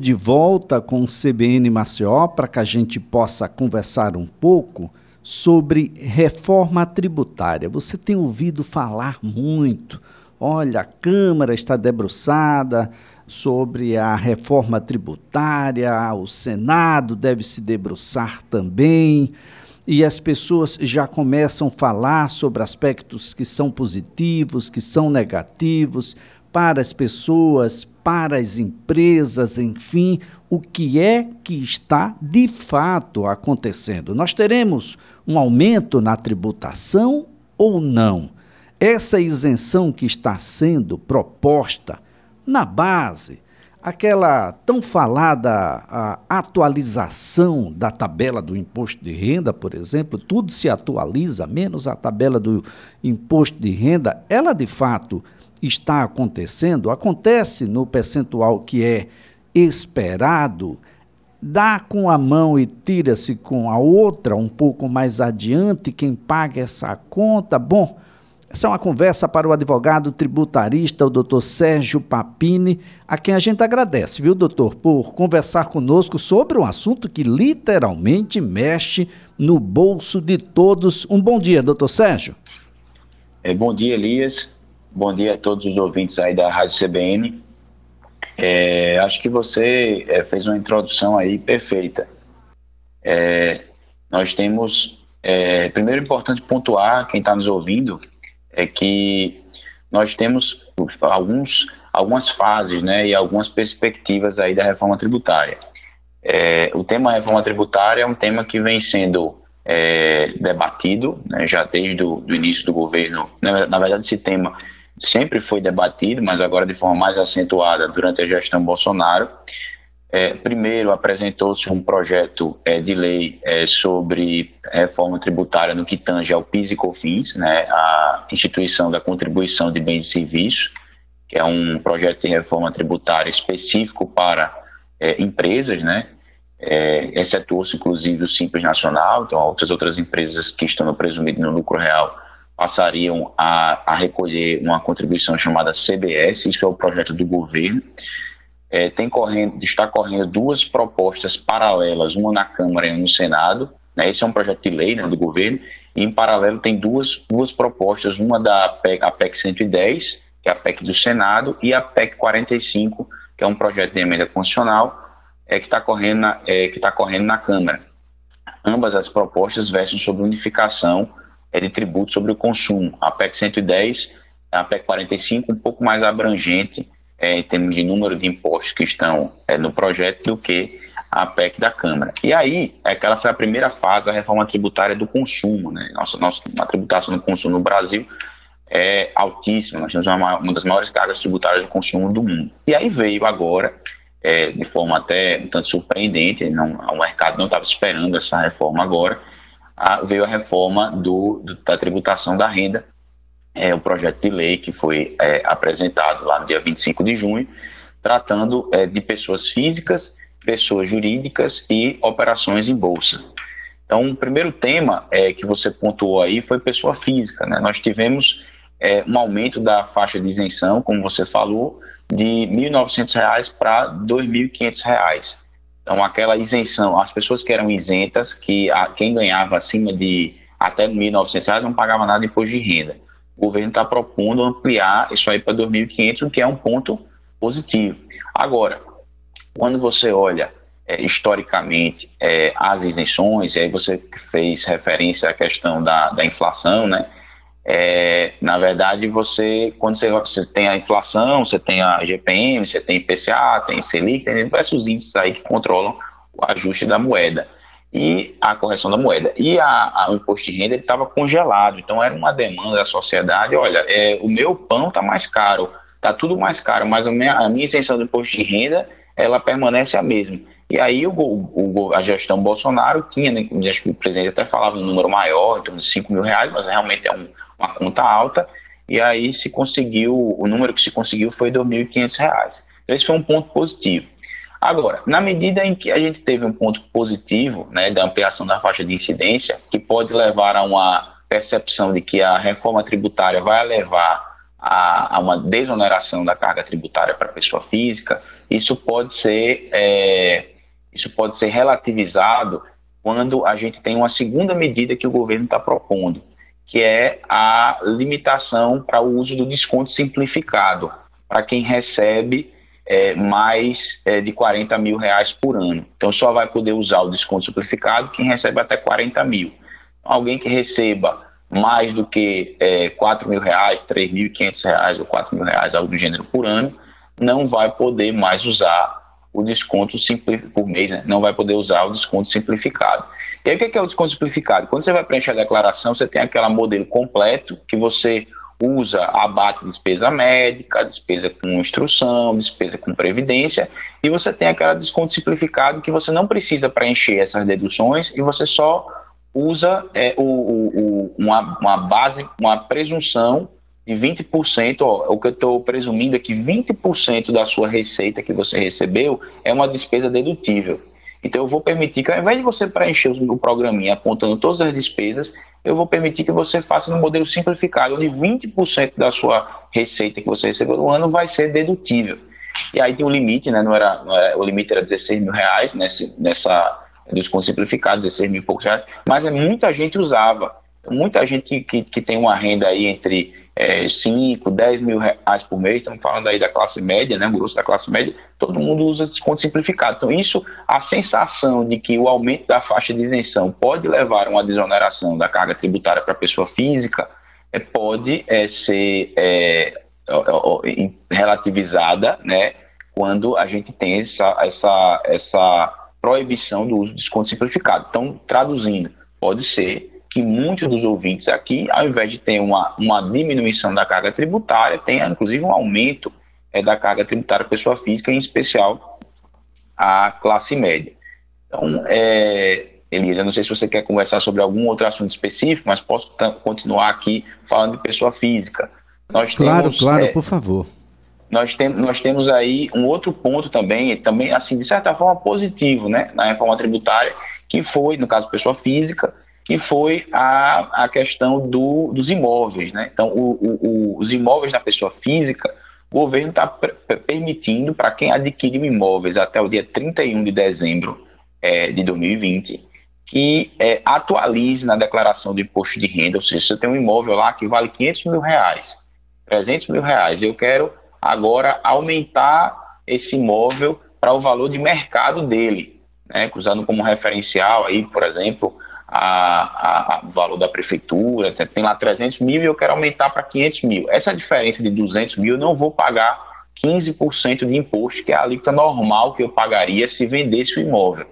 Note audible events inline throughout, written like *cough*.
de volta com o CBN Maceió para que a gente possa conversar um pouco sobre reforma tributária. Você tem ouvido falar muito. Olha, a Câmara está debruçada sobre a reforma tributária, o Senado deve se debruçar também, e as pessoas já começam a falar sobre aspectos que são positivos, que são negativos para as pessoas, para as empresas, enfim, o que é que está de fato acontecendo. Nós teremos um aumento na tributação ou não? Essa isenção que está sendo proposta na base, aquela tão falada atualização da tabela do imposto de renda, por exemplo, tudo se atualiza, menos a tabela do imposto de renda, ela de fato está acontecendo, acontece no percentual que é esperado, dá com a mão e tira-se com a outra um pouco mais adiante, quem paga essa conta? Bom, essa é uma conversa para o advogado tributarista, o doutor Sérgio Papini, a quem a gente agradece, viu, doutor, por conversar conosco sobre um assunto que literalmente mexe no bolso de todos. Um bom dia, doutor Sérgio. É, bom dia, Elias. Bom dia a todos os ouvintes aí da Rádio CBN. É, acho que você é, fez uma introdução aí perfeita. É, nós temos, é, primeiro é importante pontuar, quem está nos ouvindo, é que nós temos alguns, algumas fases né, e algumas perspectivas aí da reforma tributária. É, o tema reforma tributária é um tema que vem sendo é, debatido né, já desde o início do governo. Na, na verdade, esse tema sempre foi debatido, mas agora de forma mais acentuada durante a gestão Bolsonaro. É, primeiro, apresentou-se um projeto é, de lei é, sobre reforma tributária no que tange ao PIS e COFINS, né, a instituição da contribuição de bens e serviços, que é um projeto de reforma tributária específico para é, empresas, né, é, excetuou-se inclusive o Simples Nacional, então outras outras empresas que estão no presumido no lucro real passariam a, a, recolher uma contribuição chamada CBS, isso é o projeto do governo. É, tem correndo, está correndo duas propostas paralelas, uma na Câmara e uma no Senado. Né? Esse é um projeto de lei né, do governo. E em paralelo tem duas, duas propostas, uma da PEC, a PEC 110, que é a PEC do Senado, e a PEC 45, que é um projeto de emenda constitucional, é, que está correndo, na, é, que tá correndo na Câmara. Ambas as propostas versam sobre unificação é de tributo sobre o consumo. A PEC 110, a PEC 45, um pouco mais abrangente é, em termos de número de impostos que estão é, no projeto do que a PEC da Câmara. E aí, aquela foi a primeira fase da reforma tributária do consumo. Né? Nossa, nossa a tributação do consumo no Brasil é altíssima, nós temos uma, uma das maiores cargas tributárias de consumo do mundo. E aí veio agora, é, de forma até um tanto surpreendente, não, o mercado não estava esperando essa reforma agora, a, veio a reforma do, do, da tributação da renda, é, o projeto de lei que foi é, apresentado lá no dia 25 de junho, tratando é, de pessoas físicas, pessoas jurídicas e operações em bolsa. Então, o primeiro tema é, que você pontuou aí foi pessoa física. Né? Nós tivemos é, um aumento da faixa de isenção, como você falou, de R$ 1.900 para R$ 2.500. Então, aquela isenção, as pessoas que eram isentas, que a, quem ganhava acima de até R$ 1.900 não pagava nada de imposto de renda. O governo está propondo ampliar isso aí para R$ 2.500, o que é um ponto positivo. Agora, quando você olha é, historicamente é, as isenções, e aí você fez referência à questão da, da inflação, né? É, na verdade, você, quando você, você, tem a inflação, você tem a GPM, você tem IPCA, tem Selic, tem diversos índices aí que controlam o ajuste da moeda e a correção da moeda. E a, a, o imposto de renda estava congelado, então era uma demanda da sociedade, olha, é, o meu pão está mais caro, está tudo mais caro, mas a minha, a minha isenção do imposto de renda, ela permanece a mesma. E aí o, o, a gestão Bolsonaro tinha, né, o presidente até falava um número maior, torno de 5 mil reais, mas realmente é um uma conta alta, e aí se conseguiu, o número que se conseguiu foi R$ 2.500. Então, esse foi um ponto positivo. Agora, na medida em que a gente teve um ponto positivo né, da ampliação da faixa de incidência, que pode levar a uma percepção de que a reforma tributária vai levar a, a, uma desoneração da carga tributária para a pessoa física, isso pode ser é, isso pode ser relativizado quando a gente tem uma segunda medida que o governo está propondo, que é a limitação para o uso do desconto simplificado para quem recebe é, mais é, de 40 mil reais por ano. Então só vai poder usar o desconto simplificado quem recebe até 40 mil. Alguém que receba mais do que é, 4 mil reais, 3.500 reais ou 4 mil reais, algo do gênero por ano, não vai poder mais usar o desconto por mês, né? não vai poder usar o desconto simplificado. E aí o que é o desconto simplificado? Quando você vai preencher a declaração, você tem aquele modelo completo que você usa, abate despesa médica, despesa com instrução, despesa com previdência, e você tem aquele desconto simplificado que você não precisa preencher essas deduções e você só usa é, o, o, uma, uma base, uma presunção de 20%, ó, o que eu estou presumindo é que 20% da sua receita que você recebeu é uma despesa dedutível. Então eu vou permitir que ao invés de você preencher o programinha apontando todas as despesas, eu vou permitir que você faça no modelo simplificado, onde 20% da sua receita que você recebeu no ano vai ser dedutível. E aí tem um limite, né? Não era, não era o limite era 16 mil reais nesse, nessa desconto simplificado, 16 mil e poucos reais, mas é, muita gente usava. Muita gente que, que, que tem uma renda aí entre é, 5, 10 mil reais por mês, estamos falando aí da classe média, né, o grosso da classe média, todo mundo usa desconto simplificado. Então, isso, a sensação de que o aumento da faixa de isenção pode levar a uma desoneração da carga tributária para a pessoa física, é, pode é, ser é, relativizada, né, quando a gente tem essa, essa, essa proibição do uso de desconto simplificado. Então, traduzindo, pode ser que muitos dos ouvintes aqui, ao invés de ter uma, uma diminuição da carga tributária, tenha inclusive um aumento é, da carga tributária pessoa física, em especial a classe média. Então, é, Elisa, não sei se você quer conversar sobre algum outro assunto específico, mas posso continuar aqui falando de pessoa física. Nós claro, temos, claro, é, por favor. Nós, tem, nós temos aí um outro ponto também, também assim, de certa forma positivo, né, na reforma tributária, que foi, no caso pessoa física, que foi a, a questão do, dos imóveis. Né? Então, o, o, os imóveis da pessoa física, o governo está permitindo para quem adquiriu imóveis até o dia 31 de dezembro é, de 2020 que é, atualize na declaração do imposto de renda, ou seja, se eu tenho um imóvel lá que vale 500 mil reais, 300 mil reais, eu quero agora aumentar esse imóvel para o valor de mercado dele, né, usando como referencial aí, por exemplo, a, a, o valor da prefeitura, tem lá 300 mil e eu quero aumentar para 500 mil. Essa diferença de 200 mil eu não vou pagar 15% de imposto, que é a alíquota normal que eu pagaria se vendesse o imóvel.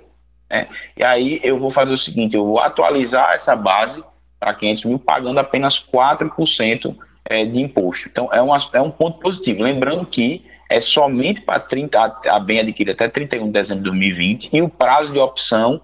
Né? E aí eu vou fazer o seguinte, eu vou atualizar essa base para 500 mil pagando apenas 4% é, de imposto. Então é, uma, é um ponto positivo. Lembrando que é somente para 30, a, a bem adquirida até 31 de dezembro de 2020 e o prazo de opção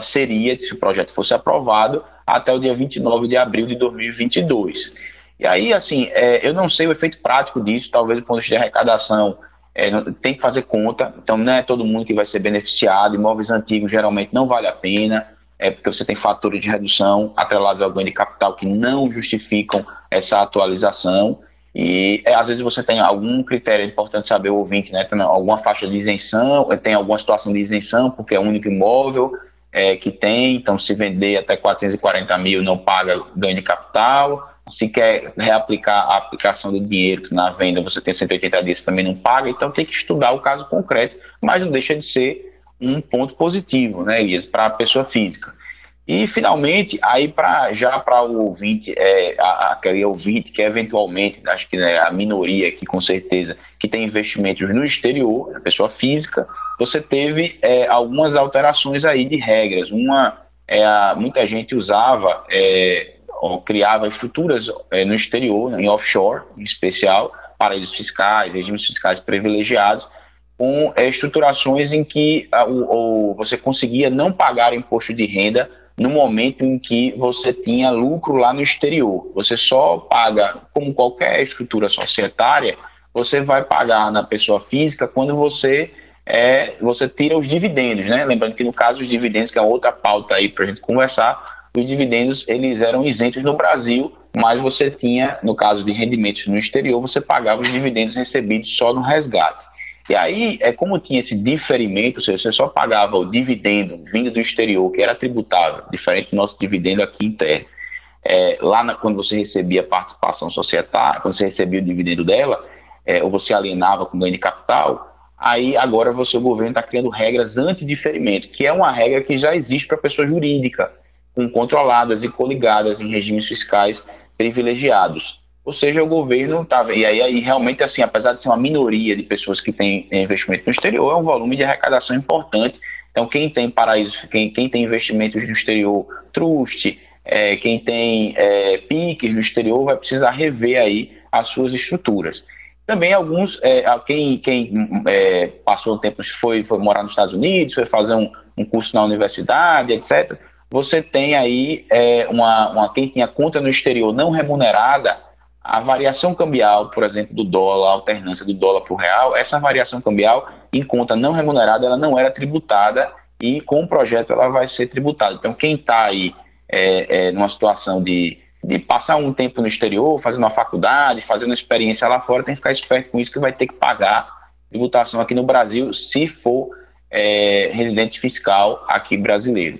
seria, se o projeto fosse aprovado, até o dia 29 de abril de 2022. E aí, assim, é, eu não sei o efeito prático disso, talvez do ponto de arrecadação, é, tem que fazer conta, então não é todo mundo que vai ser beneficiado, imóveis antigos geralmente não vale a pena, é porque você tem fatores de redução atrelados ao ganho de capital que não justificam essa atualização, e é, às vezes você tem algum critério importante saber o ouvinte, né? Tem alguma faixa de isenção, tem alguma situação de isenção, porque é o único imóvel, é, que tem, então se vender até 440 mil não paga ganho de capital, se quer reaplicar a aplicação do dinheiro que na venda você tem 180 dias também não paga, então tem que estudar o caso concreto, mas não deixa de ser um ponto positivo, né, Elias, para a pessoa física. E finalmente, aí para já para o ouvinte, é, aquele ouvinte que eventualmente, acho que né, a minoria aqui com certeza, que tem investimentos no exterior, a pessoa física, você teve é, algumas alterações aí de regras. Uma, é, a, muita gente usava, é, ou criava estruturas é, no exterior, em offshore, em especial, paraísos fiscais, regimes fiscais privilegiados, com é, estruturações em que a, o, o, você conseguia não pagar imposto de renda no momento em que você tinha lucro lá no exterior. Você só paga, como qualquer estrutura societária, você vai pagar na pessoa física quando você é você tira os dividendos, né? Lembrando que no caso dos dividendos, que é outra pauta aí para a gente conversar, os dividendos eles eram isentos no Brasil mas você tinha, no caso de rendimentos no exterior, você pagava os dividendos recebidos só no resgate. E aí, é como tinha esse diferimento, ou seja, você só pagava o dividendo vindo do exterior, que era tributável, diferente do nosso dividendo aqui interno. É, lá na, quando você recebia a participação societária, quando você recebia o dividendo dela, é, ou você alienava com ganho de capital, aí agora você, o governo está criando regras anti-diferimento, que é uma regra que já existe para pessoa jurídica, com controladas e coligadas em regimes fiscais privilegiados. Ou seja, o governo estava. E aí, aí, realmente, assim, apesar de ser uma minoria de pessoas que têm investimento no exterior, é um volume de arrecadação importante. Então, quem tem paraísos, quem, quem tem investimentos no exterior, trust, é, quem tem é, PICs no exterior, vai precisar rever aí as suas estruturas. Também alguns, é, quem, quem é, passou um tempo, foi, foi morar nos Estados Unidos, foi fazer um, um curso na universidade, etc., você tem aí é, uma, uma, quem tinha conta no exterior não remunerada, a variação cambial, por exemplo, do dólar, a alternância do dólar para o real, essa variação cambial em conta não remunerada, ela não era tributada e com o projeto ela vai ser tributada. Então, quem está aí é, é, numa situação de, de passar um tempo no exterior, fazendo uma faculdade, fazendo uma experiência lá fora, tem que ficar esperto com isso que vai ter que pagar tributação aqui no Brasil se for é, residente fiscal aqui brasileiro.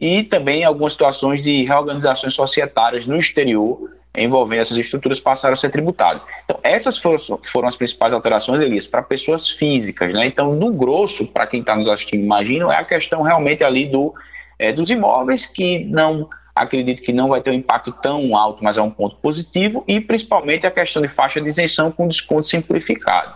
E também algumas situações de reorganizações societárias no exterior, envolvendo essas estruturas passaram a ser tributadas. Então, essas foram, foram as principais alterações, Elias, para pessoas físicas. Né? Então, no grosso, para quem está nos assistindo, imagino, é a questão realmente ali do, é, dos imóveis, que não acredito que não vai ter um impacto tão alto, mas é um ponto positivo, e principalmente a questão de faixa de isenção com desconto simplificado.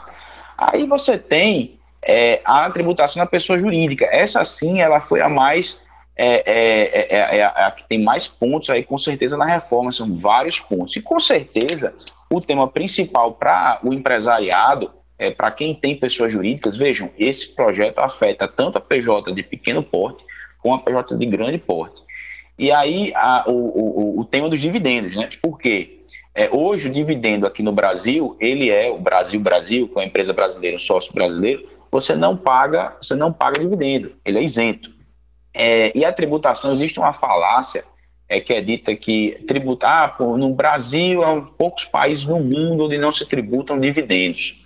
Aí você tem é, a tributação da pessoa jurídica. Essa sim, ela foi a mais é, é, é, é, a que tem mais pontos aí, com certeza, na reforma. São vários pontos. E com certeza, o tema principal para o empresariado, é, para quem tem pessoas jurídicas, vejam, esse projeto afeta tanto a PJ de pequeno porte como a PJ de grande porte. E aí a, o, o, o, tema dos dividendos, né? Por quê? É, hoje o dividendo aqui no Brasil, ele é o Brasil Brasil, com a empresa brasileira, o sócio brasileiro, você não paga, você não paga dividendo, ele é isento. É, e a tributação, existe uma falácia é, que é dita que tributar ah, no Brasil, há poucos países no mundo onde não se tributam dividendos.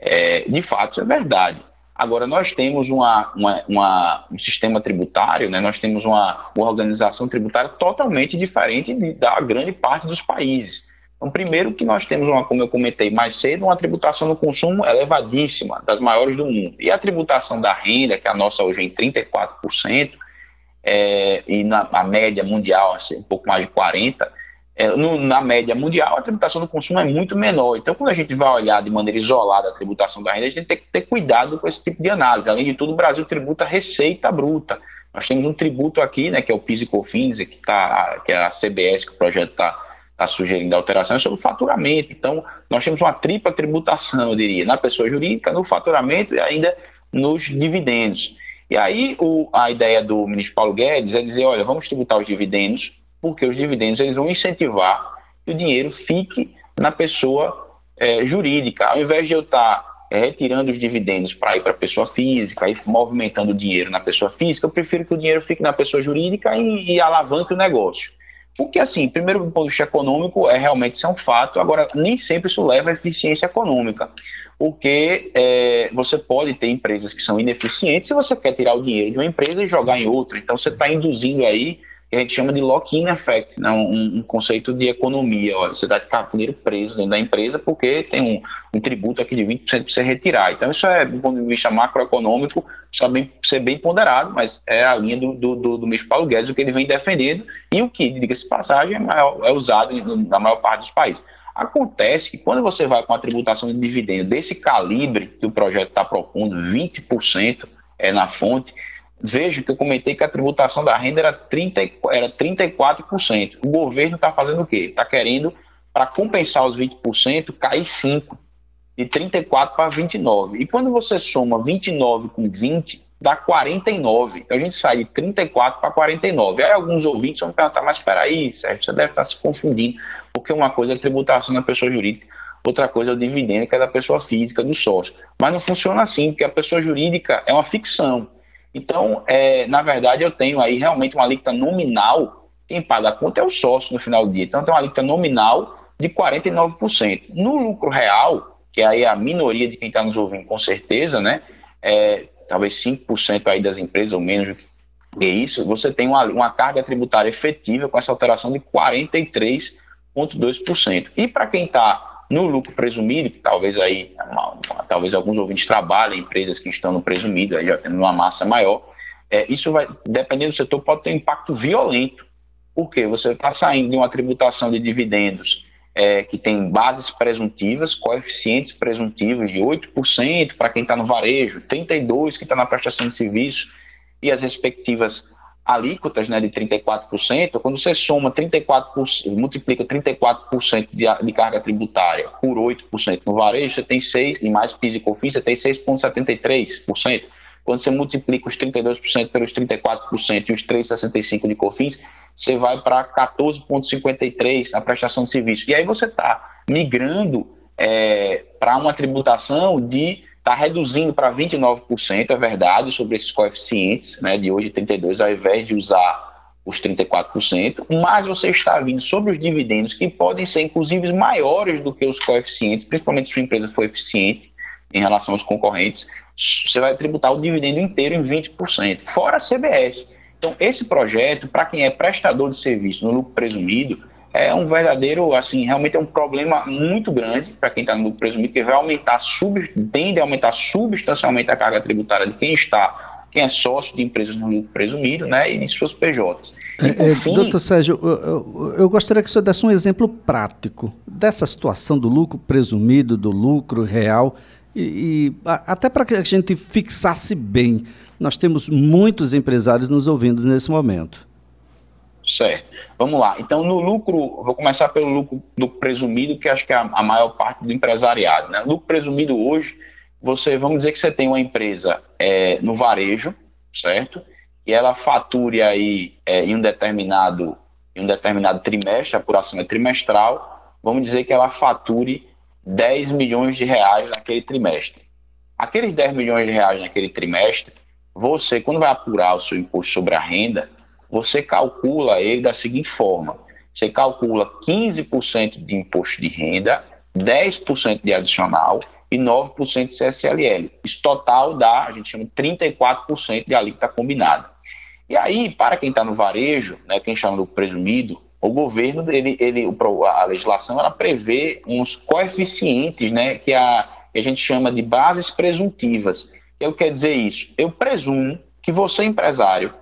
É, de fato, isso é verdade. Agora, nós temos uma, uma, uma, um sistema tributário, né, nós temos uma, uma organização tributária totalmente diferente de, da grande parte dos países. Então, primeiro que nós temos, uma, como eu comentei mais cedo, uma tributação no consumo elevadíssima, das maiores do mundo. E a tributação da renda, que a nossa hoje é em 34%, é, e na, na, média mundial, assim, um pouco mais de 40%, é, no, na média mundial, a tributação do consumo é muito menor. Então, quando a gente vai olhar de maneira isolada a tributação da renda, a gente tem que ter cuidado com esse tipo de análise. Além de tudo, o Brasil tributa receita bruta. Nós temos um tributo aqui, né, que é o PIS e COFINS, que, tá, que é a CBS, que o projeto está tá sugerindo alteração, é sobre o faturamento. Então, nós temos uma tripla tributação, eu diria, na pessoa jurídica, no faturamento e ainda nos dividendos. E aí o, a ideia do ministro Paulo Guedes é dizer, olha, vamos tributar os dividendos, porque os dividendos eles vão incentivar que o dinheiro fique na pessoa é, jurídica. Ao invés de eu estar é, retirando os dividendos para ir para a pessoa física e movimentando o dinheiro na pessoa física, eu prefiro que o dinheiro fique na pessoa jurídica e, e alavanque o negócio. Porque, assim, primeiro, do ponto de vista econômico, é realmente isso é um fato, agora, nem sempre isso leva à eficiência econômica porque é, você pode ter empresas que são ineficientes se você quer tirar o dinheiro de uma empresa e jogar em outra. Então você está induzindo aí que a gente chama de lock-in effect, né? um, um, conceito de economia. Você vai com dinheiro preso dentro da empresa porque tem um, um tributo aqui de 20% para você retirar. Então, isso é, do ponto de vista macroeconômico, precisa bem, ser bem ponderado, mas é a linha do, do, do, do ministro Paulo Guedes, o que ele vem defendendo e o que, diga-se passagem, é, maior, é usado na maior parte dos países. Acontece que quando você vai com a tributação de dividendo desse calibre que o projeto está propondo, 20% é na fonte, veja que eu comentei que a tributação da renda era, 30, era 34%. O governo está fazendo o quê? Está querendo, para compensar os 20%, cair 5%, de 34% para 29%. E quando você soma 29 com 20, dá 49. Então a gente sai de 34 para 49. Aí alguns ouvintes vão perguntar, mas espera aí, Sérgio, você deve estar se confundindo porque uma coisa é a tributação da pessoa jurídica, outra coisa é o dividendo, que é da pessoa física, do sócio. Mas não funciona assim, porque a pessoa jurídica é uma ficção. Então, é, na verdade, eu tenho aí realmente uma alíquota nominal quem paga a conta é o sócio no final do dia. Então tem uma alíquota nominal de 49%. No lucro real, que aí é a minoria de quem está nos ouvindo com certeza, né? É, talvez 5% aí das empresas ou menos que isso, você tem uma, uma carga tributária efetiva com essa alteração de 43,2%. E para quem está no lucro presumido, que talvez aí, talvez alguns ouvintes trabalhem em empresas que estão no presumido, aí já tendo uma massa maior, é, isso vai, dependendo do setor, pode ter um impacto violento. Porque você está saindo de uma tributação de dividendos é, que tem bases presuntivas, coeficientes presuntivos de 8% para quem está no varejo, 32% que está na prestação de serviço, e as respectivas alíquotas né, de 34%, quando você soma 34%, multiplica 34% de, de carga tributária por 8% no varejo, você tem 6%, e mais PIS e COFINS, você tem 6,73%. Quando você multiplica os 32% pelos 34% e os 3,65% de COFINS, você vai para 14,53% a prestação de serviço. E aí você está migrando é, para uma tributação de está reduzindo para 29%, é verdade, sobre esses coeficientes, né, de hoje 32, ao invés de usar os 34%, mas você está vindo sobre os dividendos que podem ser inclusive maiores do que os coeficientes, principalmente se a empresa for eficiente em relação aos concorrentes, você vai tributar o dividendo inteiro em 20%, fora a CBS. Então, esse projeto, para quem é prestador de serviço no lucro presumido, é um verdadeiro, assim, realmente é um problema muito grande para quem está no lucro presumido, que vai aumentar, sub, tende a aumentar substancialmente a carga tributária de quem está, quem é sócio de empresas no lucro presumido, né, e de suas PJs. E, é, é, fim... Doutor Sérgio, eu, eu, eu, gostaria que o senhor desse um exemplo prático dessa situação do lucro presumido, do lucro real, e, e até para que a gente fixasse bem. Nós temos muitos empresários nos ouvindo nesse momento. Certo. Vamos lá. Então, no lucro, vou começar pelo lucro do presumido, que acho que é a, maior parte do empresariado. Né? Lucro presumido hoje, você, vamos dizer que você tem uma empresa é, no varejo, certo? E ela fature aí é, em um determinado em um determinado trimestre, a apuração é trimestral, vamos dizer que ela fature 10 milhões de reais naquele trimestre. Aqueles 10 milhões de reais naquele trimestre, você, quando vai apurar o seu imposto sobre a renda, você calcula ele da seguinte forma: você calcula 15% de imposto de renda, 10% de adicional e 9% de CSLL. Isso total dá, a gente chama de 34% de alíquota combinada. E aí, para quem está no varejo, né, quem chama do presumido, o governo, ele, ele, a legislação, ela prevê uns coeficientes, né, que a, que a gente chama de bases presuntivas. Eu quero dizer isso. Eu presumo que você, empresário,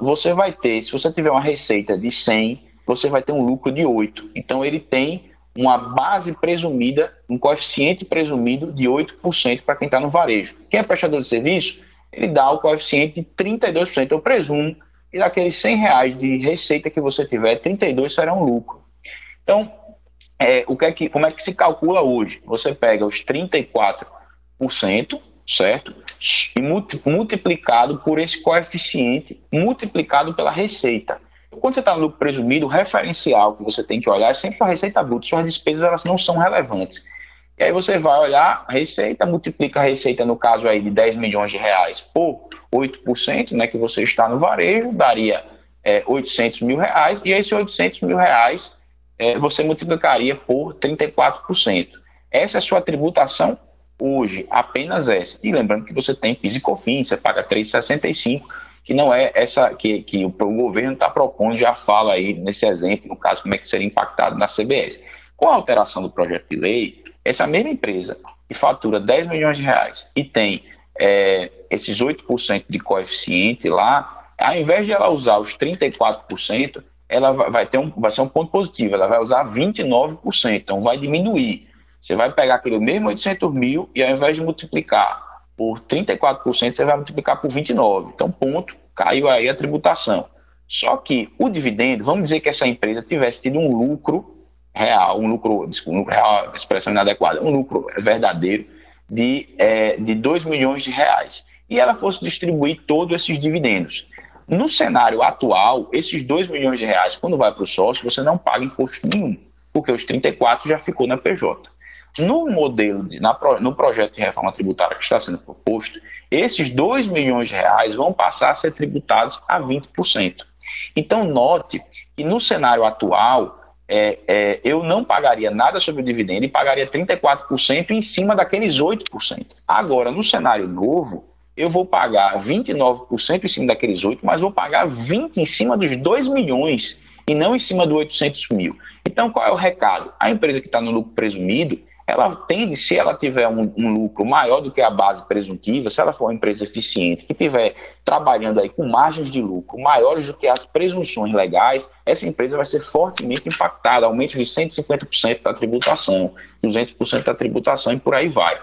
você vai ter, se você tiver uma receita de 100, você vai ter um lucro de 8. Então, ele tem uma base presumida, um coeficiente presumido de 8% para quem está no varejo. Quem é prestador de serviço, ele dá o coeficiente de 32%. Eu presumo que daqueles 100 reais de receita que você tiver, 32 serão lucro. Então, é, o que é que, como é que se calcula hoje? Você pega os 34%, certo? E multiplicado por esse coeficiente, multiplicado pela receita. Quando você está no presumido, o referencial que você tem que olhar é sempre sua receita bruta. Suas despesas elas não são relevantes. E aí você vai olhar a receita, multiplica a receita, no caso aí, de 10 milhões de reais por 8%, né, que você está no varejo, daria é, 800 mil reais, e esses 800 mil reais é, você multiplicaria por 34%. Essa é a sua tributação hoje, apenas essa. E lembrando que você tem PIS e COFINS, você paga 3,65, que não é essa que, que o, o governo está propondo, já fala aí nesse exemplo, no caso, como é que seria impactado na CBS. Com a alteração do projeto de lei, essa mesma empresa que fatura 10 milhões de reais e tem é, esses 8% de coeficiente lá, ao invés de ela usar os 34%, ela vai, ter um, vai ser um ponto positivo, ela vai usar 29%, então vai diminuir. Você vai pegar aquele mesmo 800 mil e ao invés de multiplicar por 34%, você vai multiplicar por 29%. Então, ponto, caiu aí a tributação. Só que o dividendo, vamos dizer que essa empresa tivesse tido um lucro real, um lucro, desculpa, um lucro real, expressão inadequada, um lucro verdadeiro de, é, de 2 milhões de reais. E ela fosse distribuir todos esses dividendos. No cenário atual, esses 2 milhões de reais, quando vai para o sócio, você não paga imposto nenhum, porque os 34 já ficou na PJ. No modelo, de, na, no projeto de reforma tributária que está sendo proposto, esses 2 milhões de reais vão passar a ser tributados a 20%. Então, note que no cenário atual, é, é, eu não pagaria nada sobre o dividendo e pagaria 34% em cima daqueles 8%. Agora, no cenário novo, eu vou pagar 29% em cima daqueles 8%, mas vou pagar 20% em cima dos 2 milhões e não em cima do 800 mil. Então, qual é o recado? A empresa que está no lucro presumido, ela tende, se ela tiver um, um, lucro maior do que a base presuntiva, se ela for uma empresa eficiente, que estiver trabalhando aí com margens de lucro maiores do que as presunções legais, essa empresa vai ser fortemente impactada, aumento de 150% da tributação, 200% da tributação e por aí vai.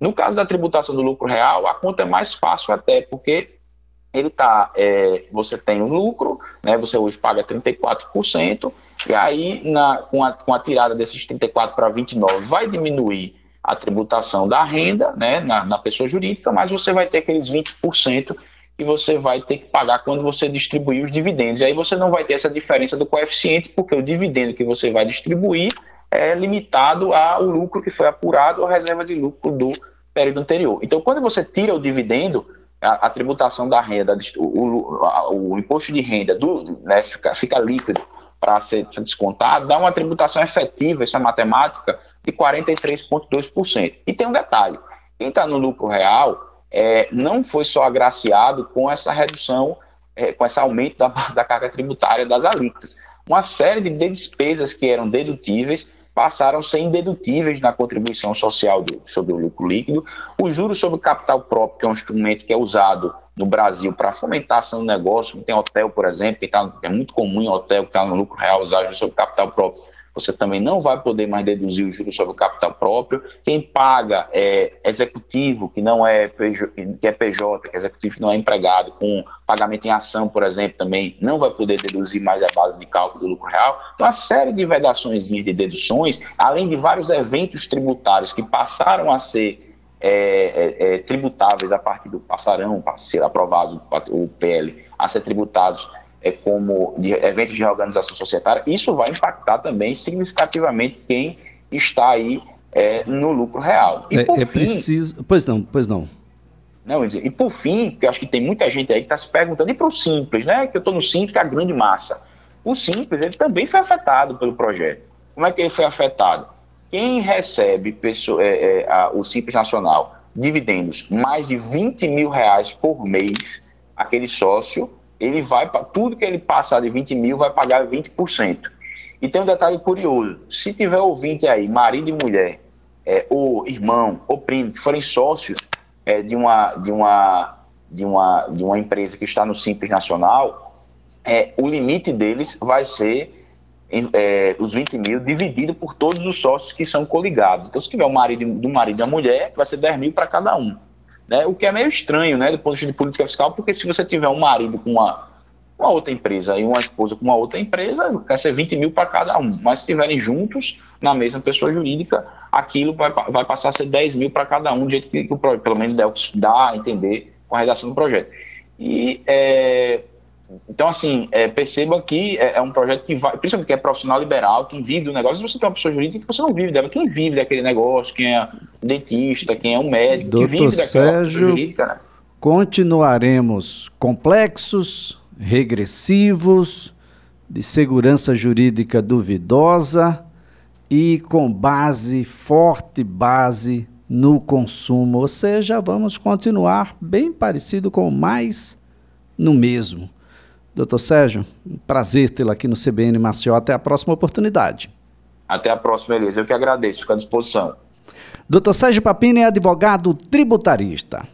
No caso da tributação do lucro real, a conta é mais fácil até, porque ele tá, é, você tem um lucro, né, você hoje paga 34%, e aí na, com, a, com a tirada desses 34 para 29 vai diminuir a tributação da renda né, na, na pessoa jurídica, mas você vai ter aqueles 20% que você vai ter que pagar quando você distribuir os dividendos. E aí você não vai ter essa diferença do coeficiente, porque o dividendo que você vai distribuir é limitado ao lucro que foi apurado ou reserva de lucro do período anterior. Então, quando você tira o dividendo, a, a tributação da renda, o, o, imposto de renda do, né, fica, fica líquido para ser descontado, dá uma tributação efetiva, essa matemática, de 43,2%. E tem um detalhe: quem está no lucro real é, não foi só agraciado com essa redução, é, com esse aumento da, *laughs* da carga tributária das alíquotas. Uma série de despesas que eram dedutíveis passaram a ser indedutíveis na contribuição social sobre o lucro líquido. Os juros sobre o capital próprio, que é um instrumento que é usado no Brasil para fomentar a ação do negócio, tem hotel, por exemplo, que tá, é muito comum em hotel que está no lucro real usar juros sobre capital próprio você também não vai poder mais deduzir o juros sobre o capital próprio. Quem paga é executivo, que não é PJ, que é PJ, que é executivo que não é empregado, com pagamento em ação, por exemplo, também não vai poder deduzir mais a base de cálculo do lucro real. Então, uma série de vedações de deduções, além de vários eventos tributários que passaram a ser é, é, é, tributáveis a partir do passarão, para ser aprovado o PL, a ser tributados é, como de eventos de reorganização societária, isso vai impactar também significativamente quem está aí é, no lucro real. E, é, é fim, preciso. Pois não, pois não. Não, e por fim, que acho que tem muita gente aí que está se perguntando, e para o Simples, né? Que eu estou no Simples, que é a grande massa. O Simples, ele também foi afetado pelo projeto. Como é que ele foi afetado? Quem recebe pessoa, é, é, a, o Simples Nacional dividendos mais de 20 mil reais por mês, aquele sócio ele vai, tudo que ele passar de 20 mil vai pagar 20%. E tem um detalhe curioso: se tiver ouvinte aí, marido e mulher, é, ou irmão, ou primo, que forem sócios é, de, uma, de, uma, de, uma, de uma empresa que está no Simples Nacional, é, o limite deles vai ser é, os 20 mil dividido por todos os sócios que são coligados. Então, se tiver o marido do marido e a mulher, vai ser 10 mil para cada um. Né? O que é meio estranho, né, do ponto de vista de política fiscal, porque se você tiver um marido com uma, uma outra empresa e uma esposa com uma outra empresa, vai ser 20 mil para cada um. Mas se estiverem juntos na mesma pessoa jurídica, aquilo vai, vai passar a ser 10 mil para cada um, do jeito que, que o pelo menos dá a entender com a redação do projeto. E é, então, assim, é, perceba que é, é, um projeto que vai, principalmente que é profissional liberal, quem vive do negócio, você tem uma pessoa jurídica que você não vive dela, quem vive daquele negócio, quem é dentista, quem é um médico, Doutor que vive daquela Sérgio, jurídica, né? Continuaremos complexos, regressivos, de segurança jurídica duvidosa e com base, forte base no consumo, ou seja, vamos continuar bem parecido com mais no mesmo. Doutor Sérgio, um prazer tê-lo aqui no CBN Maceió. Até a próxima oportunidade. Até a próxima, Elisa. Eu que agradeço. Fico à disposição. Doutor Sérgio Papini é advogado tributarista.